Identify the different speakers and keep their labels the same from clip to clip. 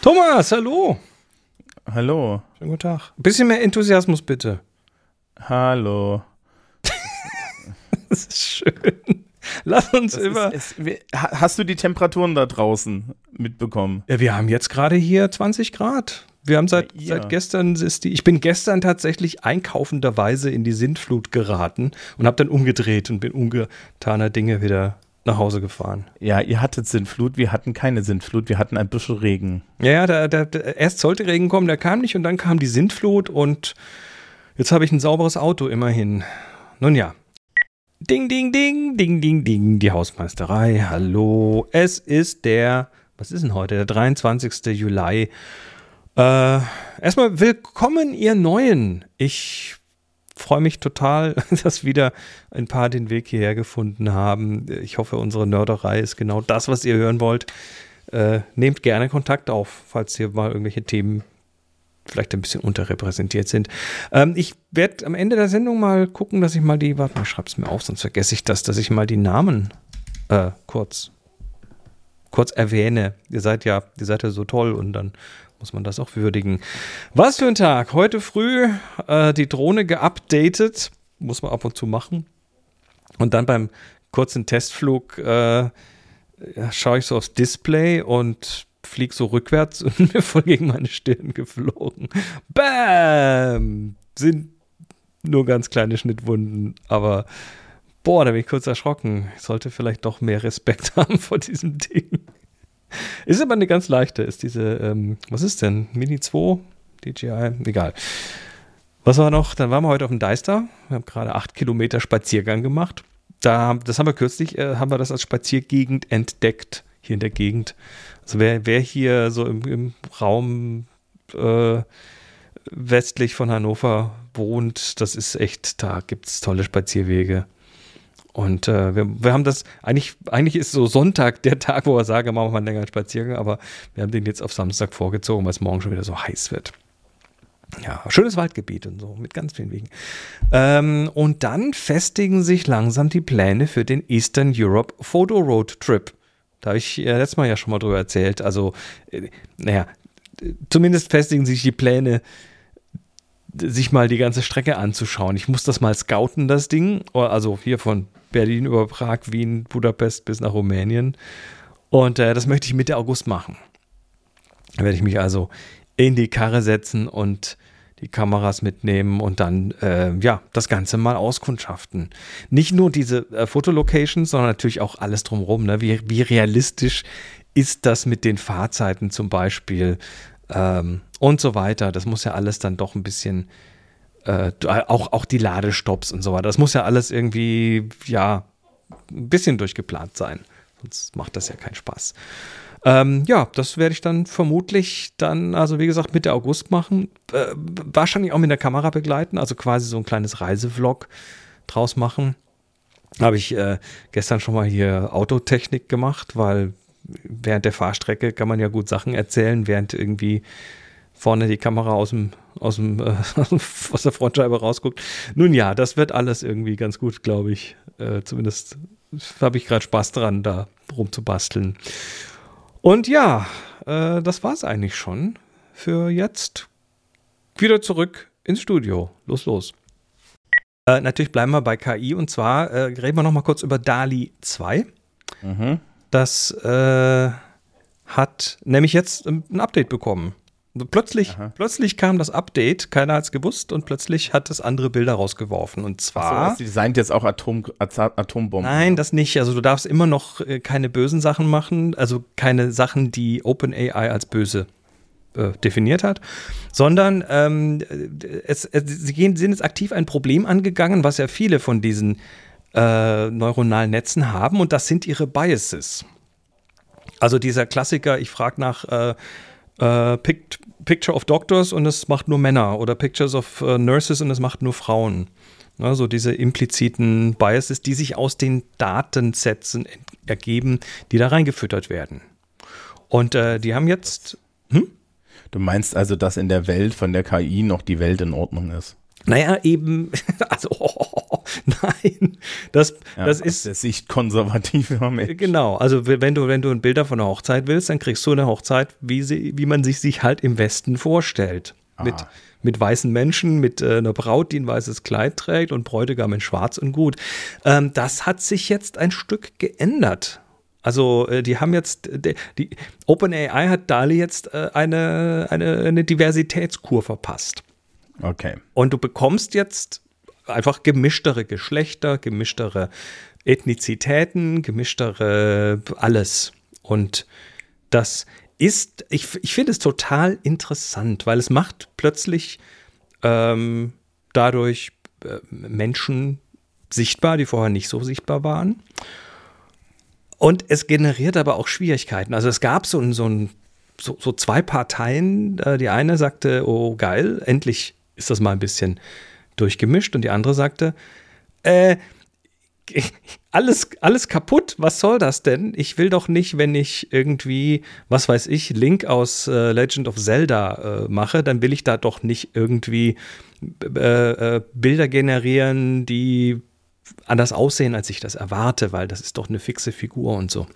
Speaker 1: Thomas, hallo.
Speaker 2: Hallo.
Speaker 1: Schönen guten Tag. Ein bisschen mehr Enthusiasmus bitte.
Speaker 2: Hallo.
Speaker 1: Das ist schön. Lass uns
Speaker 2: Das
Speaker 1: über.
Speaker 2: ist, ha- hast du die Temperaturen da draußen mitbekommen?
Speaker 1: ja, wir haben jetzt gerade hier 20 Grad. Wir haben seit,
Speaker 2: Ja,
Speaker 1: seit gestern ist die. Ich bin gestern tatsächlich einkaufenderweise in die Sintflut geraten und habe dann umgedreht und bin ungetaner Dinge wieder nach Hause gefahren.
Speaker 2: Ja, ihr hattet Sintflut, wir hatten keine Sintflut, wir hatten ein bisschen Regen.
Speaker 1: Ja, ja, da, da, erst sollte Regen kommen, der kam nicht und dann kam die Sintflut und jetzt habe ich ein sauberes Auto immerhin. Nun ja. Ding, ding, ding, ding, ding, ding, die Hausmeisterei. Hallo. Es ist der, was ist denn heute? Der 23. Juli. Äh, erstmal willkommen, ihr Neuen. Ich freue mich total, dass wieder ein paar den Weg hierher gefunden haben. Ich hoffe, unsere Nörderei ist genau das, was ihr hören wollt. Äh, nehmt gerne Kontakt auf, falls hier mal irgendwelche Themen vielleicht ein bisschen unterrepräsentiert sind. Ähm, ich werde am Ende der Sendung mal gucken, dass ich mal die, warte mal, schreib's mir auf, sonst vergesse ich das, dass ich mal die Namen äh, kurz, kurz erwähne. Ihr seid ja, ihr seid ja so toll und dann muss man das auch würdigen. Was für ein Tag. Heute früh äh, die Drohne geupdatet. Muss man ab und zu machen. Und dann beim kurzen Testflug äh, schaue ich so aufs Display und flieg so rückwärts und mir voll gegen meine Stirn geflogen. Bam! Sind nur ganz kleine Schnittwunden, aber boah, da bin ich kurz erschrocken. Ich sollte vielleicht doch mehr Respekt haben vor diesem Ding. Ist aber eine ganz leichte, ist diese, ähm, was ist denn? Mini 2? DJI? Egal. Was war noch? Dann waren wir heute auf dem Deister. Wir haben gerade acht Kilometer Spaziergang gemacht. Da, das haben wir kürzlich, äh, haben wir das als Spaziergegend entdeckt, hier in der Gegend. Also wer, wer hier so im, im Raum äh, westlich von Hannover wohnt, das ist echt, da gibt es tolle Spazierwege. Und äh, wir, wir haben das, eigentlich, eigentlich ist so Sonntag der Tag, wo wir sagen, machen wir mal einen längeren Spaziergang, aber wir haben den jetzt auf Samstag vorgezogen, weil es morgen schon wieder so heiß wird. Ja, schönes Waldgebiet und so, mit ganz vielen Wegen. Ähm, und dann festigen sich langsam die Pläne für den Eastern Europe Photo Road Trip. Da habe ich äh, letztes Mal ja schon mal drüber erzählt. Also, äh, naja, zumindest festigen sich die Pläne, sich mal die ganze Strecke anzuschauen. Ich muss das mal scouten, das Ding. Oder Also hier von Berlin über Prag, Wien, Budapest bis nach Rumänien. Und äh, das möchte ich Mitte August machen. Da werde ich mich also in die Karre setzen und die Kameras mitnehmen und dann äh, ja das Ganze mal auskundschaften. Nicht nur diese äh, Fotolocations, sondern natürlich auch alles drumherum. Ne? Wie, wie realistisch ist das mit den Fahrzeiten zum Beispiel ähm, und so weiter. Das muss ja alles dann doch ein bisschen äh, auch, auch die Ladestops und so weiter. Das muss ja alles irgendwie ja ein bisschen durchgeplant sein. Sonst macht das ja keinen Spaß. Ähm, ja, das werde ich dann vermutlich dann, also wie gesagt, Mitte August machen. Äh, wahrscheinlich auch mit der Kamera begleiten, also quasi so ein kleines Reisevlog draus machen. Habe ich äh, gestern schon mal hier Autotechnik gemacht, weil während der Fahrstrecke kann man ja gut Sachen erzählen, während irgendwie vorne die Kamera aus dem, aus dem, äh, aus der Frontscheibe rausguckt. Nun ja, das wird alles irgendwie ganz gut, glaube ich. Äh, zumindest habe ich gerade Spaß dran, da rumzubasteln. Und ja, äh, das war es eigentlich schon für jetzt. Wieder zurück ins Studio. Los, los. Äh, natürlich bleiben wir bei KI und zwar äh, reden wir noch mal kurz über DALI 2.
Speaker 2: Mhm.
Speaker 1: Das äh, hat nämlich jetzt ähm, ein Update bekommen. Also Plötzlich,
Speaker 2: Aha.
Speaker 1: plötzlich kam das Update, keiner hat es gewusst und plötzlich hat es andere Bilder rausgeworfen. Und zwar.
Speaker 2: das designt jetzt auch Atom, Atombomben.
Speaker 1: Nein, das nicht. Also du darfst immer noch äh, keine bösen Sachen machen, also keine Sachen, die OpenAI als böse äh, definiert hat, sondern ähm, es, es, sie gehen, sind jetzt aktiv ein Problem angegangen, was ja viele von diesen äh, neuronalen Netzen haben, und das sind ihre Biases. Also dieser Klassiker, ich frage nach äh, äh, Pict Picture of Doctors und es macht nur Männer oder Pictures of äh, Nurses und es macht nur Frauen. Ne, so diese impliziten Biases, die sich aus den Datensätzen ergeben, die da reingefüttert werden. Und äh, die haben jetzt,
Speaker 2: Du meinst also, dass in der Welt von der KI noch die Welt in Ordnung ist?
Speaker 1: Naja, eben, also oh, nein, das,
Speaker 2: Ja,
Speaker 1: das
Speaker 2: aus
Speaker 1: ist
Speaker 2: der Sicht konservativer Mensch.
Speaker 1: genau. Also wenn du wenn du ein Bilder von einer Hochzeit willst, dann kriegst du eine Hochzeit, wie sie, wie man sich sich halt im Westen vorstellt, mit mit weißen Menschen, mit äh, einer Braut, die ein weißes Kleid trägt und Bräutigam in Schwarz und gut. Ähm, das hat sich jetzt ein Stück geändert. Also äh, die haben jetzt, die, die OpenAI hat Dali jetzt äh, eine, eine, eine Diversitätskur verpasst.
Speaker 2: Okay.
Speaker 1: Und du bekommst jetzt einfach gemischtere Geschlechter, gemischtere Ethnizitäten, gemischtere alles. Und das ist, ich, ich finde es total interessant, weil es macht plötzlich ähm, dadurch äh, Menschen sichtbar, die vorher nicht so sichtbar waren. Und es generiert aber auch Schwierigkeiten. Also es gab so, so, ein, so, so zwei Parteien. Äh, Die eine sagte, oh geil, endlich ist das mal ein bisschen durchgemischt. Und die andere sagte, äh, alles, alles kaputt, was soll das denn? Ich will doch nicht, wenn ich irgendwie, was weiß ich, Link aus äh, Legend of Zelda äh, mache, dann will ich da doch nicht irgendwie äh, äh, Bilder generieren, die anders aussehen, als ich das erwarte, weil das ist doch eine fixe Figur und so.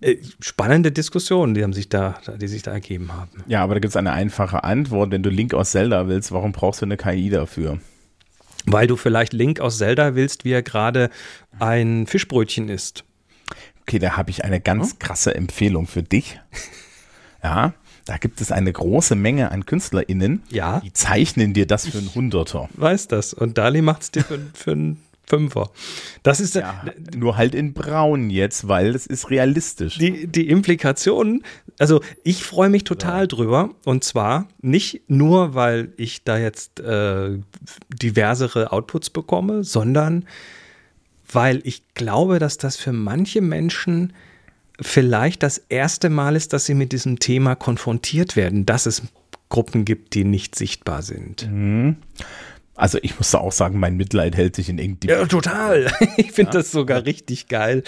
Speaker 1: Äh, spannende Diskussionen, die haben sich da, die sich da ergeben haben.
Speaker 2: Ja, aber da gibt es eine einfache Antwort. Wenn du Link aus Zelda willst, warum brauchst du eine KI dafür?
Speaker 1: Weil du vielleicht Link aus Zelda willst, wie er gerade ein Fischbrötchen isst.
Speaker 2: Okay, da habe ich eine ganz krasse Empfehlung für dich. Ja, da gibt es eine große Menge an KünstlerInnen,
Speaker 1: Ja.
Speaker 2: die zeichnen dir das für einen Hunderter.
Speaker 1: Weiß das. Und Dali macht es dir für, für einen Fünfer. Das ist
Speaker 2: Ja, nur halt in braun jetzt, weil es ist realistisch.
Speaker 1: die, die Implikationen. Also ich freue mich total drüber. Und zwar nicht nur, weil ich da jetzt äh, diversere Outputs bekomme, sondern weil ich glaube, dass das für manche Menschen vielleicht das erste Mal ist, dass sie mit diesem Thema konfrontiert werden, dass es Gruppen gibt, die nicht sichtbar sind.
Speaker 2: Also ich muss da auch sagen, mein Mitleid hält sich in irgendwie.
Speaker 1: Ja, total. Ich finde das sogar richtig geil.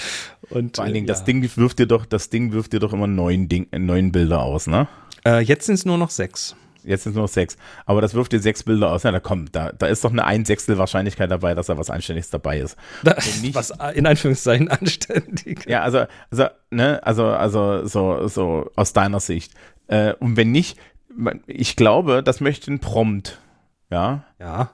Speaker 1: Und
Speaker 2: Vor allen Dingen,
Speaker 1: äh,
Speaker 2: das Ding wirft dir doch, das Ding wirft dir doch immer neun, Ding, äh, neun Bilder aus, ne?
Speaker 1: Äh, jetzt sind es nur noch sechs.
Speaker 2: Jetzt sind es nur noch sechs. Aber das wirft dir sechs Bilder aus. Ja, da komm, da, da ist doch eine ein Sechstel Wahrscheinlichkeit dabei, dass da was Anständiges dabei ist.
Speaker 1: Da,
Speaker 2: nicht-
Speaker 1: was in Anführungszeichen anständig.
Speaker 2: Ja, also, also, ne, also, also, so, so aus deiner Sicht. Äh, und wenn nicht, ich glaube, das möchte ein Prompt. Ja.
Speaker 1: Ja.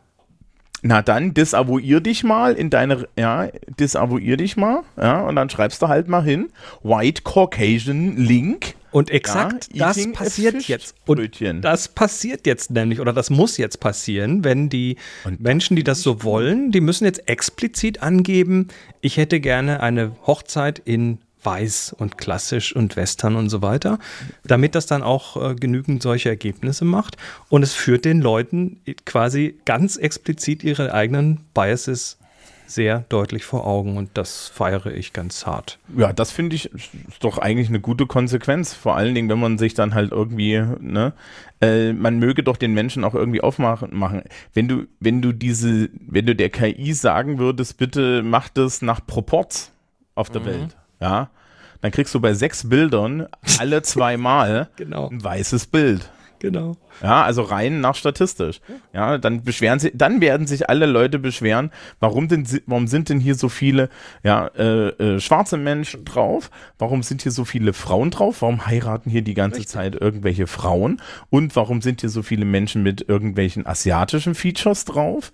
Speaker 2: Na dann, disavouier dich mal in deine, ja, disavouier dich mal, ja, und dann schreibst du halt mal hin, White Caucasian Link.
Speaker 1: Und exakt
Speaker 2: Ja,
Speaker 1: das passiert jetzt. Und das passiert jetzt nämlich, oder das muss jetzt passieren, wenn die
Speaker 2: Und
Speaker 1: Menschen, die das so wollen, die müssen jetzt explizit angeben, ich hätte gerne eine Hochzeit in weiß und klassisch und western und so weiter, damit das dann auch äh, genügend solche Ergebnisse macht. Und es führt den Leuten quasi ganz explizit ihre eigenen Biases sehr deutlich vor Augen und das feiere ich ganz hart.
Speaker 2: Ja, das finde ich ist doch eigentlich eine gute Konsequenz. Vor allen Dingen, wenn man sich dann halt irgendwie, ne, äh, man möge doch den Menschen auch irgendwie aufmachen. Machen. Wenn du, wenn du diese, wenn du der KI sagen würdest, bitte mach das nach Proports auf der Welt, ja, dann kriegst du bei sechs Bildern alle zweimal
Speaker 1: Genau.
Speaker 2: ein weißes Bild.
Speaker 1: Genau.
Speaker 2: Ja, also rein nach statistisch. Ja, dann beschweren sie, dann werden sich alle Leute beschweren, warum denn, warum sind denn hier so viele, ja, äh, äh, schwarze Menschen drauf? Warum sind hier so viele Frauen drauf? Warum heiraten hier die ganze
Speaker 1: Richtig.
Speaker 2: Zeit irgendwelche Frauen? Und warum sind hier so viele Menschen mit irgendwelchen asiatischen Features drauf?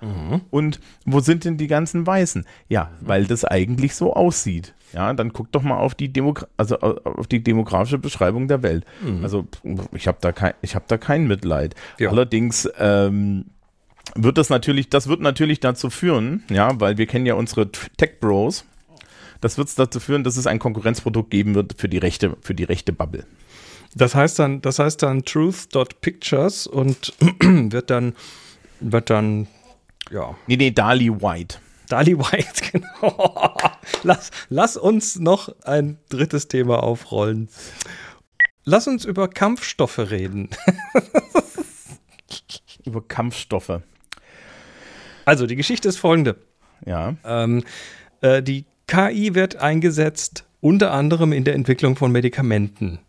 Speaker 2: Und wo sind denn die ganzen Weißen? Ja, weil das eigentlich so aussieht. Ja, dann guck doch mal auf die Demogra also au- auf die demografische Beschreibung der Welt. Also ich habe da kein, ich habe da kein Mitleid.
Speaker 1: Ja.
Speaker 2: Allerdings ähm, wird das natürlich, das wird natürlich dazu führen, ja, weil wir kennen ja unsere T- Tech Bros. Das wird dazu führen, dass es ein Konkurrenzprodukt geben wird für die rechte, für die rechte Bubble.
Speaker 1: Das heißt dann, das heißt dann truth.pictures und wird dann, wird dann, ja,
Speaker 2: Nee, nee, Dali White.
Speaker 1: Dali White, genau. lass, lass uns noch ein drittes Thema aufrollen. Lass uns über Kampfstoffe reden.
Speaker 2: Über Kampfstoffe.
Speaker 1: Also, die Geschichte ist folgende.
Speaker 2: Ja.
Speaker 1: Ähm, äh, die KI wird eingesetzt unter anderem in der Entwicklung von Medikamenten.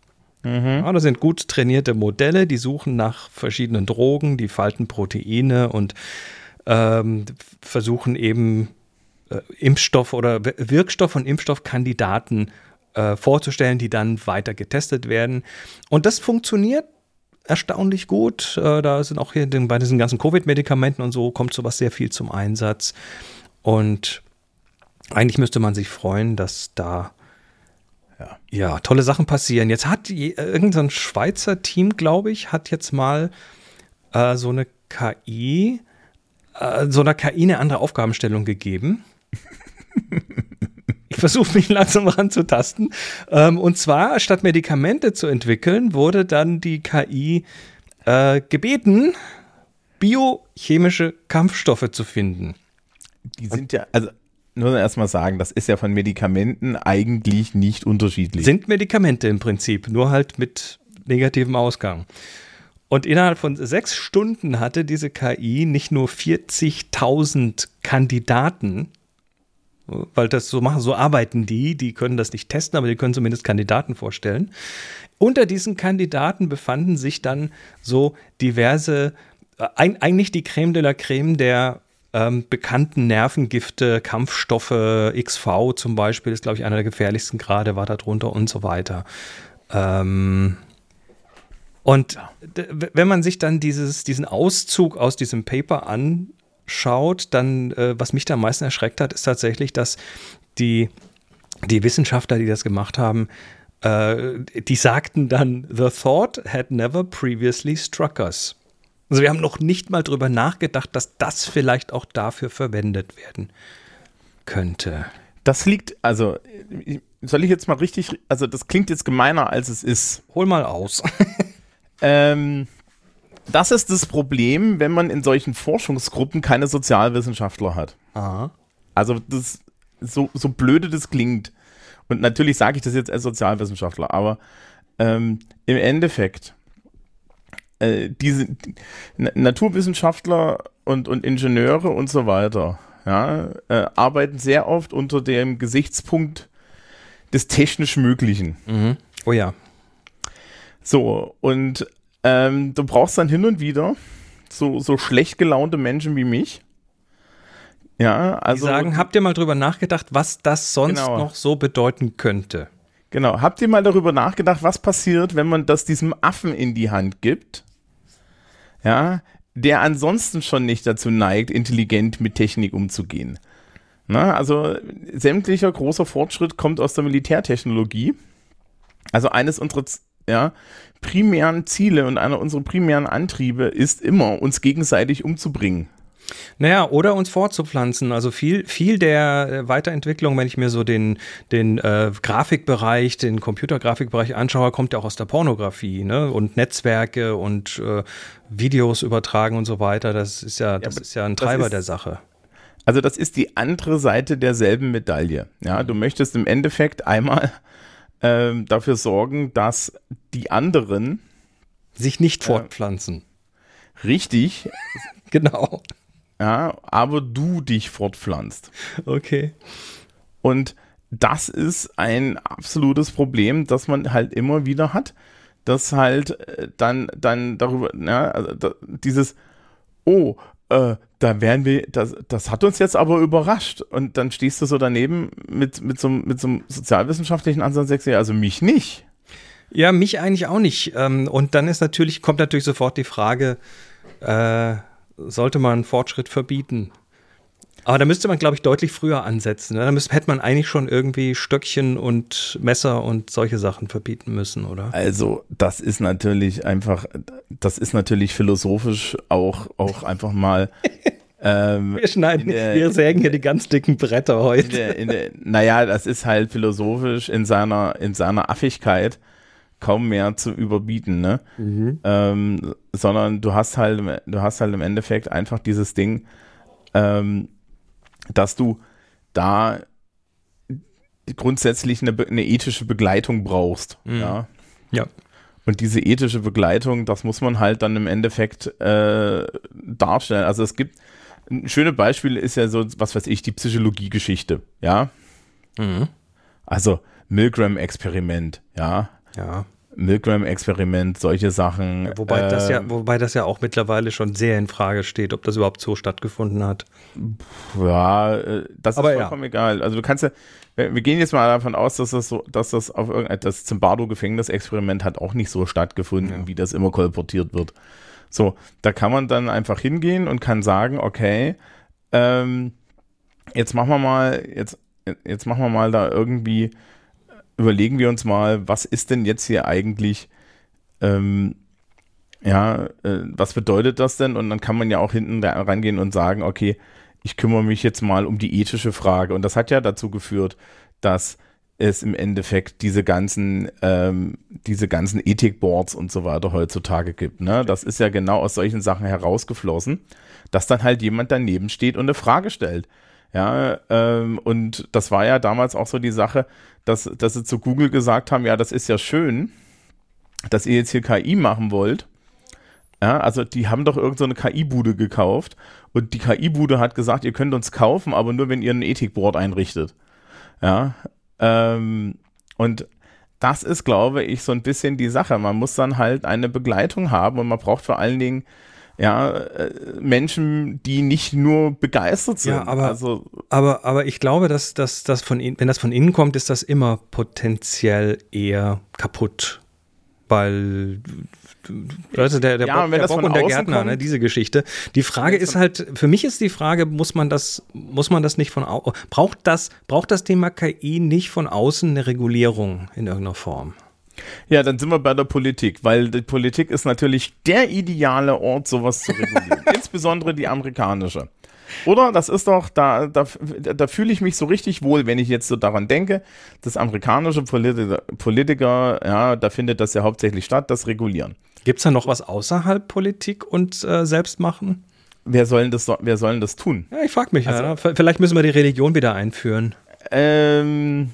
Speaker 1: Mhm. Ja, das sind gut trainierte Modelle, die suchen nach verschiedenen Drogen, die falten Proteine und ähm, versuchen eben äh, Impfstoff oder Wirkstoff und Impfstoffkandidaten äh, vorzustellen, die dann weiter getestet werden. Und das funktioniert erstaunlich gut. Äh, da sind auch hier den, bei diesen ganzen Covid-Medikamenten und so kommt sowas sehr viel zum Einsatz. Und eigentlich müsste man sich freuen, dass da ja, ja tolle Sachen passieren. Jetzt hat je, irgendein Schweizer Team, glaube ich, hat jetzt mal äh, so eine KI, äh, so einer KI eine andere Aufgabenstellung gegeben. versuche mich langsam ranzutasten. Ähm, und zwar, statt Medikamente zu entwickeln, wurde dann die KI äh, gebeten, biochemische Kampfstoffe zu finden.
Speaker 2: Die sind ja, also nur erstmal sagen, das ist ja von Medikamenten eigentlich nicht unterschiedlich.
Speaker 1: Sind Medikamente im Prinzip, nur halt mit negativem Ausgang. Und innerhalb von sechs Stunden hatte diese KI nicht nur 40.000 Kandidaten, weil das so machen, so arbeiten die, die können das nicht testen, aber die können zumindest Kandidaten vorstellen. Unter diesen Kandidaten befanden sich dann so diverse, äh, eigentlich die Creme de la Creme der ähm, bekannten Nervengifte, Kampfstoffe, XV zum Beispiel, ist, glaube ich, einer der gefährlichsten gerade, war da drunter und so weiter. Ähm, und wenn man sich dann dieses, diesen Auszug aus diesem Paper anschaut, dann, äh, was mich da am meisten erschreckt hat, ist tatsächlich, dass die, die Wissenschaftler, die das gemacht haben, äh, die sagten dann, the thought had never previously struck us. Also wir haben noch nicht mal drüber nachgedacht, dass das vielleicht auch dafür verwendet werden könnte.
Speaker 2: Das liegt, also soll ich jetzt mal richtig, also das klingt jetzt gemeiner, als es ist.
Speaker 1: Hol mal aus.
Speaker 2: ähm, das ist das Problem, wenn man in solchen Forschungsgruppen keine Sozialwissenschaftler hat.
Speaker 1: Aha.
Speaker 2: Also das, so, so blöde das klingt. Und natürlich sage ich das jetzt als Sozialwissenschaftler, aber ähm, im Endeffekt äh, diese die, Naturwissenschaftler und, und Ingenieure und so weiter ja, äh, arbeiten sehr oft unter dem Gesichtspunkt des technisch Möglichen.
Speaker 1: Mhm. Oh ja.
Speaker 2: So, und ähm, du brauchst dann hin und wieder so, so schlecht gelaunte Menschen wie mich. Ja, also.
Speaker 1: Die sagen, habt ihr mal drüber nachgedacht, was das sonst genau. noch so bedeuten könnte?
Speaker 2: Genau. Habt ihr mal darüber nachgedacht, was passiert, wenn man das diesem Affen in die Hand gibt? ja, der ansonsten schon nicht dazu neigt, intelligent mit Technik umzugehen. Na, also sämtlicher großer Fortschritt kommt aus der Militärtechnologie. Also eines unserer ja, primären Ziele und einer unserer primären Antriebe ist immer, uns gegenseitig umzubringen.
Speaker 1: Naja, oder uns fortzupflanzen. Also viel, viel der äh, Weiterentwicklung, wenn ich mir so den, den äh, Grafikbereich, den Computergrafikbereich anschaue, kommt ja auch aus der Pornografie, ne? Und Netzwerke und äh, Videos übertragen und so weiter. Das ist ja, das ja, ist ja ein Treiber ist, der Sache.
Speaker 2: Also, das ist die andere Seite derselben Medaille. Ja, du möchtest im Endeffekt einmal ähm, dafür sorgen, dass die anderen
Speaker 1: sich nicht fortpflanzen.
Speaker 2: Äh, richtig.
Speaker 1: genau
Speaker 2: ja, aber du dich fortpflanzt.
Speaker 1: Okay.
Speaker 2: Und das ist ein absolutes Problem, das man halt immer wieder hat, dass halt äh, dann, dann darüber, ja, also dieses, oh, äh, da werden wir, das, das hat uns jetzt aber überrascht. Und dann stehst du so daneben mit, mit, so, mit so einem sozialwissenschaftlichen Ansatz sagst, also mich nicht.
Speaker 1: Ja, mich eigentlich auch nicht. Ähm, und dann ist natürlich, kommt natürlich sofort die Frage, äh, sollte man Fortschritt verbieten. Aber da müsste man, glaube ich, deutlich früher ansetzen. Ne? Da müsste, hätte man eigentlich schon irgendwie Stöckchen und Messer und solche Sachen verbieten müssen, oder?
Speaker 2: Also, das ist natürlich einfach, das ist natürlich philosophisch auch, auch einfach mal.
Speaker 1: ähm, wir schneiden, der, wir sägen hier die ganz dicken Bretter heute. In
Speaker 2: der, in der, naja, das ist halt philosophisch in seiner, in seiner Affigkeit kaum mehr zu überbieten, ne? Mhm. Ähm, sondern du hast halt, du hast halt im Endeffekt einfach dieses Ding, ähm, dass du da grundsätzlich eine, eine ethische Begleitung brauchst. Mhm. Ja.
Speaker 1: ja.
Speaker 2: Und diese ethische Begleitung, das muss man halt dann im Endeffekt äh, darstellen. Also es gibt ein schönes Beispiel ist ja so, was weiß ich, die Psychologiegeschichte, ja. Mhm. Also Milgram-Experiment, ja.
Speaker 1: Ja.
Speaker 2: Milgram-Experiment, solche Sachen.
Speaker 1: Ja, wobei, das ja,
Speaker 2: Ähm,
Speaker 1: wobei das ja auch mittlerweile schon sehr in Frage steht, ob das überhaupt so stattgefunden hat.
Speaker 2: Ja, äh, das
Speaker 1: Aber
Speaker 2: ist
Speaker 1: ja.
Speaker 2: vollkommen egal. Also du kannst ja, wir wir gehen jetzt mal davon aus, dass das so, dass das auf irgendein, das Zimbardo-Gefängnisexperiment hat auch nicht so stattgefunden,
Speaker 1: Ja.
Speaker 2: wie das immer kolportiert wird. So, da kann man dann einfach hingehen und kann sagen, okay, ähm, jetzt machen wir mal, jetzt, jetzt machen wir mal da irgendwie, überlegen wir uns mal, was ist denn jetzt hier eigentlich, ähm, ja, äh, was bedeutet das denn? Und dann kann man ja auch hinten rangehen und sagen, okay, ich kümmere mich jetzt mal um die ethische Frage. Und das hat ja dazu geführt, dass es im Endeffekt diese ganzen, ähm, diese ganzen Ethikboards und so weiter heutzutage gibt. Ne? Das ist ja genau aus solchen Sachen herausgeflossen, dass dann halt jemand daneben steht und eine Frage stellt. Ja, ähm, und das war ja damals auch so die Sache, dass, dass sie zu Google gesagt haben, ja, das ist ja schön, dass ihr jetzt hier KI machen wollt. Ja, also die haben doch irgendeine so KI-Bude gekauft und die KI-Bude hat gesagt, ihr könnt uns kaufen, aber nur, wenn ihr ein Ethikboard einrichtet. Ja, ähm, und das ist, glaube ich, so ein bisschen die Sache. Man muss dann halt eine Begleitung haben und man braucht vor allen Dingen ja, äh, Menschen, die nicht nur begeistert sind.
Speaker 1: Ja, aber-
Speaker 2: also,
Speaker 1: Aber, aber ich glaube, dass, dass das von in, wenn das von innen kommt, ist das immer potenziell eher kaputt. Weil also der, der
Speaker 2: Ja,
Speaker 1: Bock, der Bock und der Gärtner,
Speaker 2: kommt-
Speaker 1: ne, diese Geschichte. Die Frage ist halt, für mich ist die Frage, muss man das, muss man das nicht von au braucht das, braucht das Thema KI nicht von außen eine Regulierung in irgendeiner Form?
Speaker 2: Ja, dann sind wir bei der Politik, weil die Politik ist natürlich der ideale Ort, sowas zu regulieren. Insbesondere die amerikanische. Oder? Das ist doch, da, da, da fühle ich mich so richtig wohl, wenn ich jetzt so daran denke, das amerikanische Politiker, Politiker, ja, da findet das ja hauptsächlich statt, das Regulieren.
Speaker 1: Gibt es da noch was außerhalb Politik und äh, Selbstmachen?
Speaker 2: Wer soll das, wer soll das tun?
Speaker 1: Ja, ich frage mich.
Speaker 2: Also-
Speaker 1: ja, vielleicht müssen wir die Religion wieder einführen.
Speaker 2: Ähm,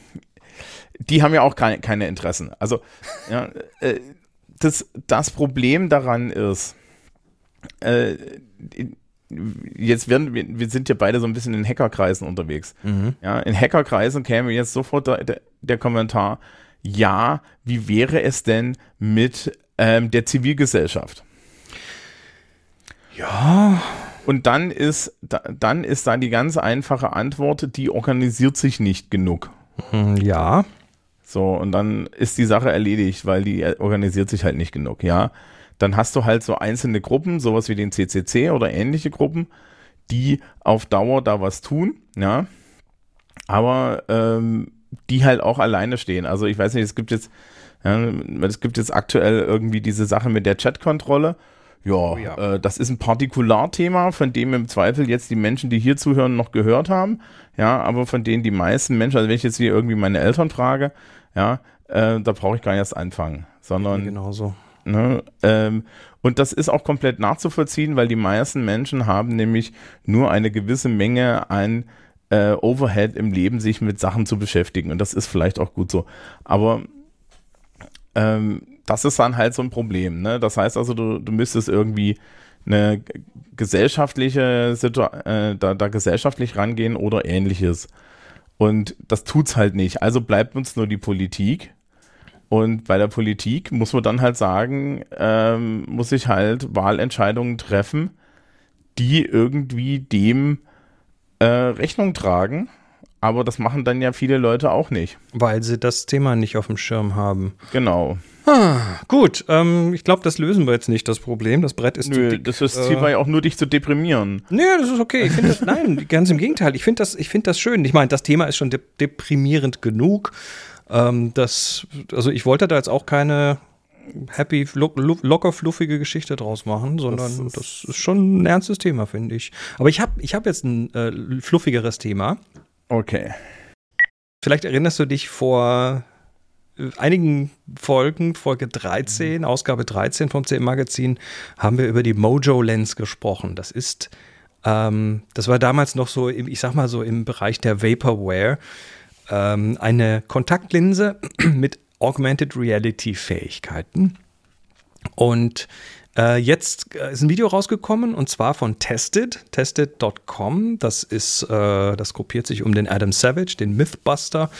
Speaker 2: die haben ja auch keine, keine Interessen. Also, ja, äh, das, das Problem daran ist, äh, jetzt werden wir, wir sind ja beide so ein bisschen in Hackerkreisen unterwegs. Ja, in Hackerkreisen käme jetzt sofort der, der, der Kommentar, ja, wie wäre es denn mit ähm, der Zivilgesellschaft?
Speaker 1: Ja,
Speaker 2: Und dann ist, da, dann ist da die ganz einfache Antwort, die organisiert sich nicht genug.
Speaker 1: hm, ja.
Speaker 2: So, und dann ist die Sache erledigt, weil die organisiert sich halt nicht genug, ja. Dann hast du halt so einzelne Gruppen, sowas wie den CCC oder ähnliche Gruppen, die auf Dauer da was tun, ja. Aber ähm, die halt auch alleine stehen. Also ich weiß nicht, es gibt jetzt, ja, es gibt jetzt aktuell irgendwie diese Sache mit der Chatkontrolle. Ja,
Speaker 1: ja.
Speaker 2: Äh, das ist ein Partikularthema, von dem im Zweifel jetzt die Menschen, die hier zuhören, noch gehört haben. Ja, aber von denen die meisten Menschen, also wenn ich jetzt hier irgendwie meine Eltern frage, ja, äh, da brauche ich gar nicht erst anfangen, sondern
Speaker 1: Genauso.
Speaker 2: Ne? Ähm, und das ist auch komplett nachzuvollziehen, weil die meisten Menschen haben nämlich nur eine gewisse Menge an äh, Overhead im Leben, sich mit Sachen zu beschäftigen. Und das ist vielleicht auch gut so. Aber ähm, das ist dann halt so ein Problem. Ne? Das heißt also, du, du müsstest irgendwie eine gesellschaftliche äh, da, da gesellschaftlich rangehen oder ähnliches. Und das tut's halt nicht. Also bleibt uns nur die Politik. Und bei der Politik muss man dann halt sagen, ähm, muss ich halt Wahlentscheidungen treffen, die irgendwie dem äh, Rechnung tragen. Aber das machen dann ja viele Leute auch nicht.
Speaker 1: Weil sie das Thema nicht auf dem Schirm haben.
Speaker 2: Genau.
Speaker 1: Gut, ähm, ich glaube, das lösen wir jetzt nicht, das Problem. Das Brett ist zu
Speaker 2: Nö,
Speaker 1: dick.
Speaker 2: das ist,
Speaker 1: Äh,
Speaker 2: Ziel war ja auch nur, dich zu deprimieren.
Speaker 1: Nee, das ist okay. Ich das, nein, ganz im Gegenteil. Ich finde das, ich finde das schön. Ich meine, das Thema ist schon de deprimierend genug. Ähm, das, also ich wollte da jetzt auch keine happy, lo lo locker fluffige Geschichte draus machen, sondern
Speaker 2: Das
Speaker 1: das
Speaker 2: ist-
Speaker 1: ist, schon ein ernstes Thema, finde ich. Aber ich habe ich hab jetzt ein äh, fluffigeres Thema.
Speaker 2: Okay.
Speaker 1: Vielleicht erinnerst du dich vor äh, einigen Folgen, Folge 13, Ausgabe 13 vom CM Magazin, haben wir über die Mojo Lens gesprochen. Das ist, ähm, das war damals noch so, ich sag mal so im Bereich der Vaporware, ähm, eine Kontaktlinse mit Augmented Reality Fähigkeiten. Und äh, jetzt äh, ist ein Video rausgekommen und zwar von Tested, tested.com. Das ist, äh, das gruppiert sich um den Adam Savage, den Mythbuster,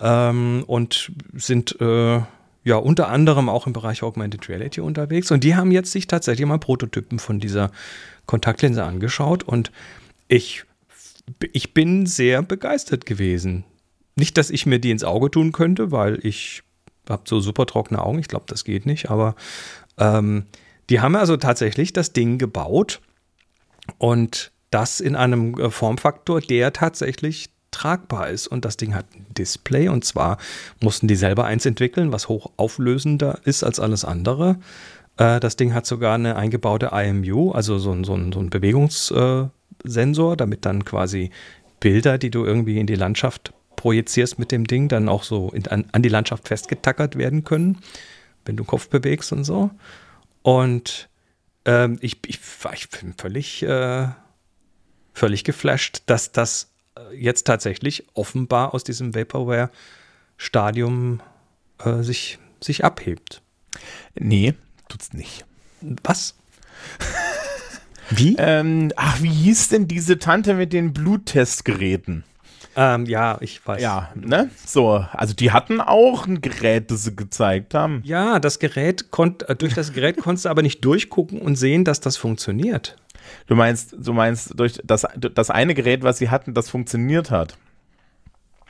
Speaker 1: ähm, und sind äh, ja unter anderem auch im Bereich Augmented Reality unterwegs und die haben jetzt sich tatsächlich mal Prototypen von dieser Kontaktlinse angeschaut und ich, ich bin sehr begeistert gewesen. Nicht, dass ich mir die ins Auge tun könnte, weil ich habe so super trockene Augen. Ich glaube, das geht nicht. Aber ähm, die haben also tatsächlich das Ding gebaut und das in einem äh, Formfaktor, der tatsächlich tragbar ist. Und das Ding hat ein Display und zwar mussten die selber eins entwickeln, was hochauflösender ist als alles andere. Äh, das Ding hat sogar eine eingebaute IMU, also so ein, so ein, so ein Bewegungssensor, damit dann quasi Bilder, die du irgendwie in die Landschaft projizierst mit dem Ding, dann auch so in, an, an, die Landschaft festgetackert werden können, wenn du Kopf bewegst und so. Und ähm, ich, ich, ich bin völlig, äh, völlig geflasht, dass das äh, jetzt tatsächlich offenbar aus diesem Vaporware-Stadium äh, sich, sich abhebt.
Speaker 2: Nee, tut's nicht.
Speaker 1: Was?
Speaker 2: wie? Ähm, ach, wie hieß denn diese Tante mit den Bluttestgeräten?
Speaker 1: Ähm, ja, ich weiß.
Speaker 2: Ja, ne? So, also die hatten auch ein Gerät, das sie gezeigt haben.
Speaker 1: Ja, das Gerät konnte, äh, durch das Gerät konntest du aber nicht durchgucken und sehen, dass das funktioniert.
Speaker 2: Du meinst, du meinst, durch das, das eine Gerät, was sie hatten, das funktioniert hat.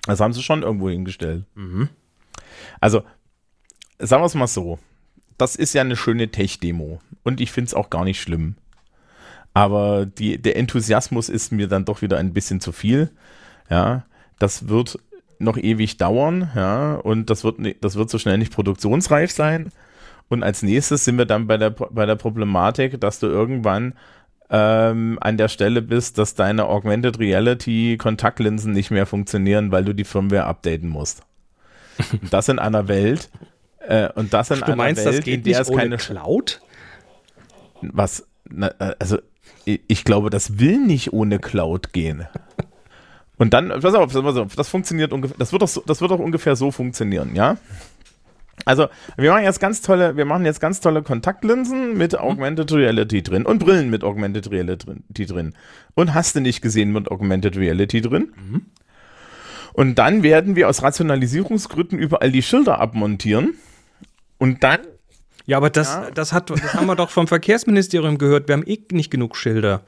Speaker 2: Das haben sie schon irgendwo hingestellt. Mhm. Also, sagen wir es mal so. Das ist ja eine schöne Tech-Demo. Und ich finde es auch gar nicht schlimm. Aber die, der Enthusiasmus ist mir dann doch wieder ein bisschen zu viel. Ja, das wird noch ewig dauern, ja, und das wird, das wird so schnell nicht produktionsreif sein. Und als nächstes sind wir dann bei der, bei der Problematik, dass du irgendwann ähm, an der Stelle bist, dass deine Augmented Reality Kontaktlinsen nicht mehr funktionieren, weil du die Firmware updaten musst. Und das in einer Welt, äh, und das in
Speaker 1: du
Speaker 2: einer
Speaker 1: meinst,
Speaker 2: Welt,
Speaker 1: das geht
Speaker 2: in der es keine
Speaker 1: Cloud?
Speaker 2: Was, na, äh, also ich glaube, das will nicht ohne Cloud gehen. Und dann, pass auf, das funktioniert ungefähr, das wird doch, so, das wird doch ungefähr so funktionieren, ja? Also, wir machen jetzt ganz tolle, wir machen jetzt ganz tolle Kontaktlinsen mit mhm. Augmented Reality drin und Brillen mit Augmented Reality drin. Und hast du nicht gesehen mit Augmented Reality drin? Mhm. Und dann werden wir aus Rationalisierungsgründen überall die Schilder abmontieren. Und dann.
Speaker 1: Ja, aber das, ja. das, hat, das haben wir doch vom Verkehrsministerium gehört. Wir haben eh nicht genug Schilder.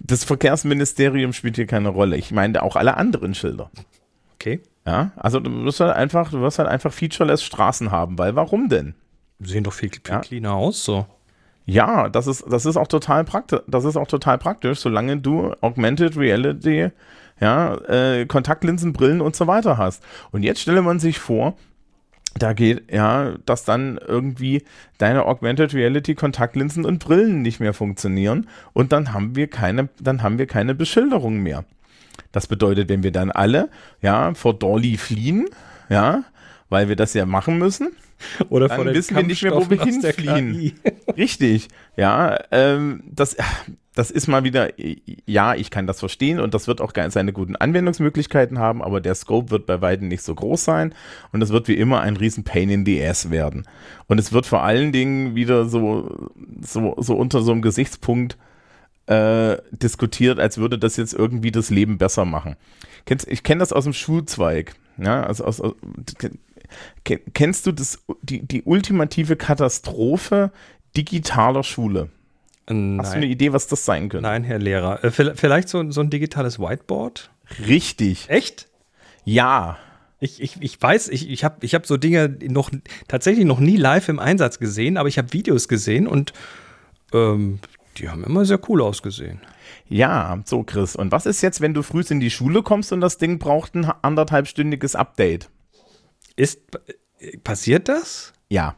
Speaker 2: Das Verkehrsministerium spielt hier keine Rolle. Ich meine auch alle anderen Schilder.
Speaker 1: Okay.
Speaker 2: Ja, also du wirst halt einfach, du wirst halt einfach featureless Straßen haben, weil warum denn?
Speaker 1: Sehen doch viel, viel ja. cleaner aus, so.
Speaker 2: Ja, das ist, das ist auch total praktisch, das ist auch total praktisch, solange du Augmented Reality, ja, äh, Kontaktlinsen, Brillen und so weiter hast. Und jetzt stelle man sich vor, da geht, ja, dass dann irgendwie deine Augmented Reality Kontaktlinsen und Brillen nicht mehr funktionieren und dann haben wir keine, dann haben wir keine Beschilderung mehr. Das bedeutet, wenn wir dann alle, ja, vor Dolly fliehen, ja, weil wir das ja machen müssen,
Speaker 1: oder
Speaker 2: dann wissen wir nicht mehr, wo wir hinfliehen. Richtig, ja, ähm, das, das ist mal wieder, ja, ich kann das verstehen und das wird auch seine guten Anwendungsmöglichkeiten haben, aber der Scope wird bei weitem nicht so groß sein und es wird wie immer ein riesen Pain in the Ass werden. Und es wird vor allen Dingen wieder so, so, so unter so einem Gesichtspunkt äh, diskutiert, als würde das jetzt irgendwie das Leben besser machen. ich kenne das aus dem Schulzweig. Ja, also aus, aus, kennst du das, die, die ultimative Katastrophe digitaler Schule?
Speaker 1: Nein.
Speaker 2: Hast du eine Idee, was das sein könnte?
Speaker 1: Nein, Herr Lehrer. Äh, vielleicht so, so ein digitales Whiteboard?
Speaker 2: Richtig.
Speaker 1: Echt?
Speaker 2: Ja.
Speaker 1: Ich, ich, ich weiß, ich, ich habe ich hab so Dinge noch tatsächlich noch nie live im Einsatz gesehen, aber ich habe Videos gesehen und ähm, die haben immer sehr cool ausgesehen.
Speaker 2: Ja, so Chris. Und was ist jetzt, wenn du früh in die Schule kommst und das Ding braucht ein anderthalbstündiges Update?
Speaker 1: Ist äh, passiert das?
Speaker 2: Ja.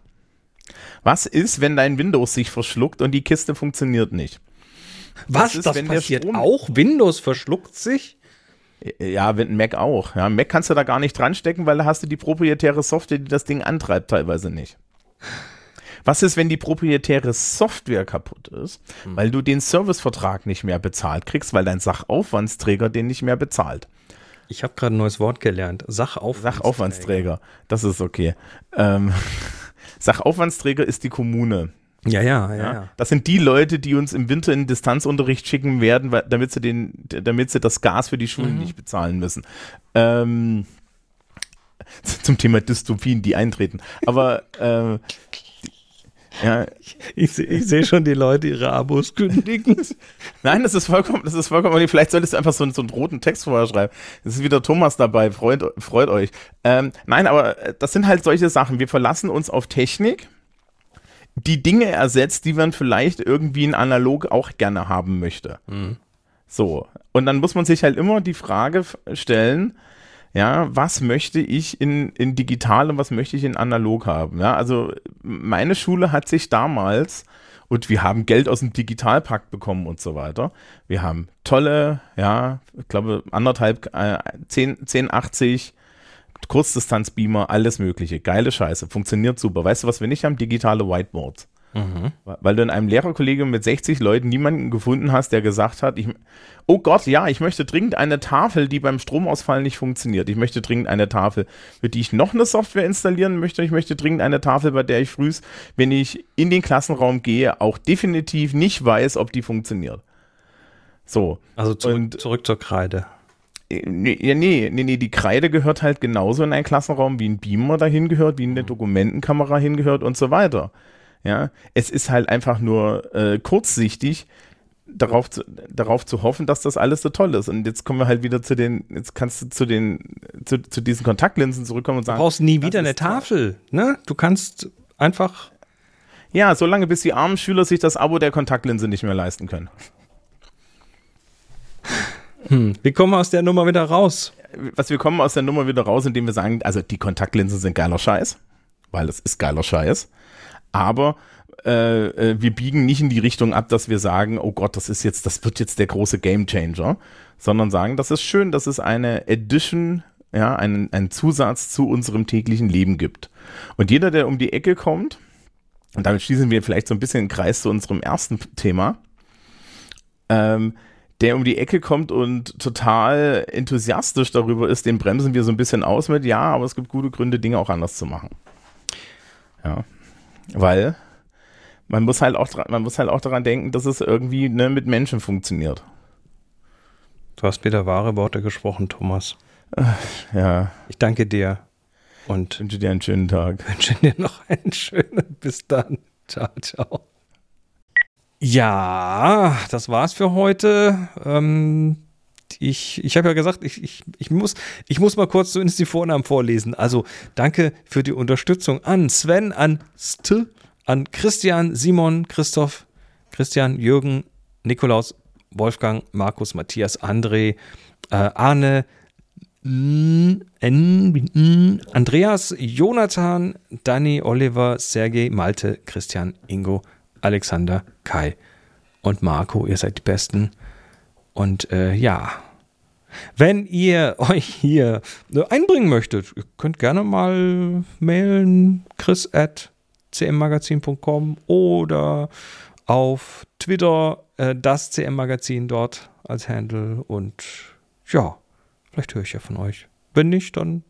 Speaker 2: Was ist, wenn dein Windows sich verschluckt und die Kiste funktioniert nicht?
Speaker 1: Was? Was ist, das passiert auch? Windows verschluckt sich?
Speaker 2: Ja, Mac auch. Ja, Mac kannst du da gar nicht dran stecken, weil da hast du die proprietäre Software, die das Ding antreibt, teilweise nicht. Was ist, wenn die proprietäre Software kaputt ist, hm. weil du den Servicevertrag nicht mehr bezahlt kriegst, weil dein Sachaufwandsträger den nicht mehr bezahlt?
Speaker 1: Ich habe gerade ein neues Wort gelernt. Sachaufwandsträger.
Speaker 2: Sachaufwandsträger. Das ist okay. Ähm, Sachaufwandsträger ist die Kommune.
Speaker 1: Ja, ja, ja, ja,
Speaker 2: Das sind die Leute, die uns im Winter in Distanzunterricht schicken werden, damit sie, den, damit sie das Gas für die Schulen mhm. nicht bezahlen müssen. Ähm, zum Thema Dystopien, die eintreten. Aber äh,
Speaker 1: ja. Ich, ich sehe schon die Leute ihre Abos kündigen.
Speaker 2: Nein, das ist vollkommen, das ist vollkommen, vielleicht solltest du einfach so, so einen roten Text vorher schreiben. Es ist wieder Thomas dabei, freut, freut euch. Ähm, nein, aber äh, das sind halt solche Sachen. Wir verlassen uns auf Technik, die Dinge ersetzt, die man vielleicht irgendwie in analog auch gerne haben möchte. Mhm. So. Und dann muss man sich halt immer die Frage stellen, ja, was möchte ich in, in digital und was möchte ich in analog haben? Ja, also meine Schule hat sich damals und wir haben Geld aus dem Digitalpakt bekommen und so weiter. Wir haben tolle, ja, ich glaube anderthalb, äh, 10, 1080 Kurzdistanzbeamer, alles mögliche, geile Scheiße, funktioniert super. Weißt du, was wir nicht haben? Digitale Whiteboards. Mhm. Weil du in einem Lehrerkollegium mit 60 Leuten niemanden gefunden hast, der gesagt hat, ich, oh Gott, ja, ich möchte dringend eine Tafel, die beim Stromausfall nicht funktioniert. Ich möchte dringend eine Tafel, für die ich noch eine Software installieren möchte. Ich möchte dringend eine Tafel, bei der ich frühst, wenn ich in den Klassenraum gehe, auch definitiv nicht weiß, ob die funktioniert. So.
Speaker 1: Also zurück, Und, zurück zur Kreide.
Speaker 2: Äh, nee, nee, nee, nee, die Kreide gehört halt genauso in einen Klassenraum, wie ein Beamer dahin gehört, wie eine mhm. Dokumentenkamera hingehört und so weiter. Ja, es ist halt einfach nur äh, kurzsichtig, darauf zu, darauf zu hoffen, dass das alles so toll ist. Und jetzt kommen wir halt wieder zu den, jetzt kannst du zu den, zu, zu diesen Kontaktlinsen zurückkommen und sagen.
Speaker 1: Du brauchst nie wieder eine Tafel, ne? Du kannst einfach.
Speaker 2: Ja, solange bis die armen Schüler sich das Abo der Kontaktlinse nicht mehr leisten können.
Speaker 1: Hm. Wie kommen wir aus der Nummer wieder raus?
Speaker 2: Was wir kommen aus der Nummer wieder raus, indem wir sagen, also die Kontaktlinsen sind geiler Scheiß, weil es ist geiler Scheiß aber äh, äh, wir biegen nicht in die Richtung ab, dass wir sagen, oh Gott, das ist jetzt, das wird jetzt der große Game Changer, sondern sagen, das ist schön, dass es eine Edition, ja, einen, einen Zusatz zu unserem täglichen Leben gibt. Und jeder, der um die Ecke kommt, und damit schließen wir vielleicht so ein bisschen den Kreis zu unserem ersten Thema, ähm, der um die Ecke kommt und total enthusiastisch darüber ist, den bremsen wir so ein bisschen aus mit, ja, aber es gibt gute Gründe, Dinge auch anders zu machen. Ja. Weil man muss halt auch, man muss halt auch daran denken, dass es irgendwie ne, mit Menschen funktioniert.
Speaker 1: Du hast wieder wahre Worte gesprochen, Thomas.
Speaker 2: Ja.
Speaker 1: Ich danke dir
Speaker 2: und wünsche dir einen schönen Tag.
Speaker 1: Wünsche dir noch einen schönen. Bis dann. Ciao, ciao. Ja, das war's für heute. Ähm, ich, ich habe ja gesagt, ich, ich, ich, muss, ich muss mal kurz zumindest die Vornamen vorlesen. Also danke für die Unterstützung an Sven, an St, an Christian, Simon, Christoph, Christian, Jürgen, Nikolaus, Wolfgang, Markus, Matthias, André, äh, Arne, N, N, Andreas, Jonathan, Danny, Oliver, Sergej, Malte, Christian, Ingo, Alexander, Kai und Marco. Ihr seid die Besten. Und äh, ja, wenn ihr euch hier äh, einbringen möchtet, ihr könnt gerne mal mailen chris at cmmagazin.com oder auf Twitter äh, das CM-Magazin dort als Handle und ja, vielleicht höre ich ja von euch. Wenn nicht, dann,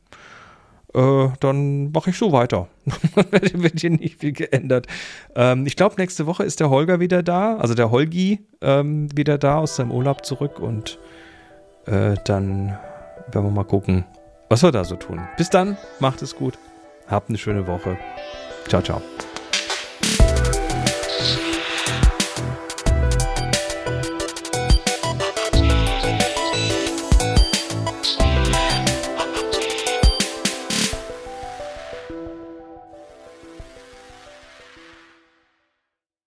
Speaker 1: äh, dann mache ich so weiter. wird hier nicht viel geändert. Ähm, ich glaube, nächste Woche ist der Holger wieder da, also der Holgi ähm, wieder da aus seinem Urlaub zurück und äh, dann werden wir mal gucken, was wir da so tun. Bis dann, macht es gut, habt eine schöne Woche. Ciao, ciao.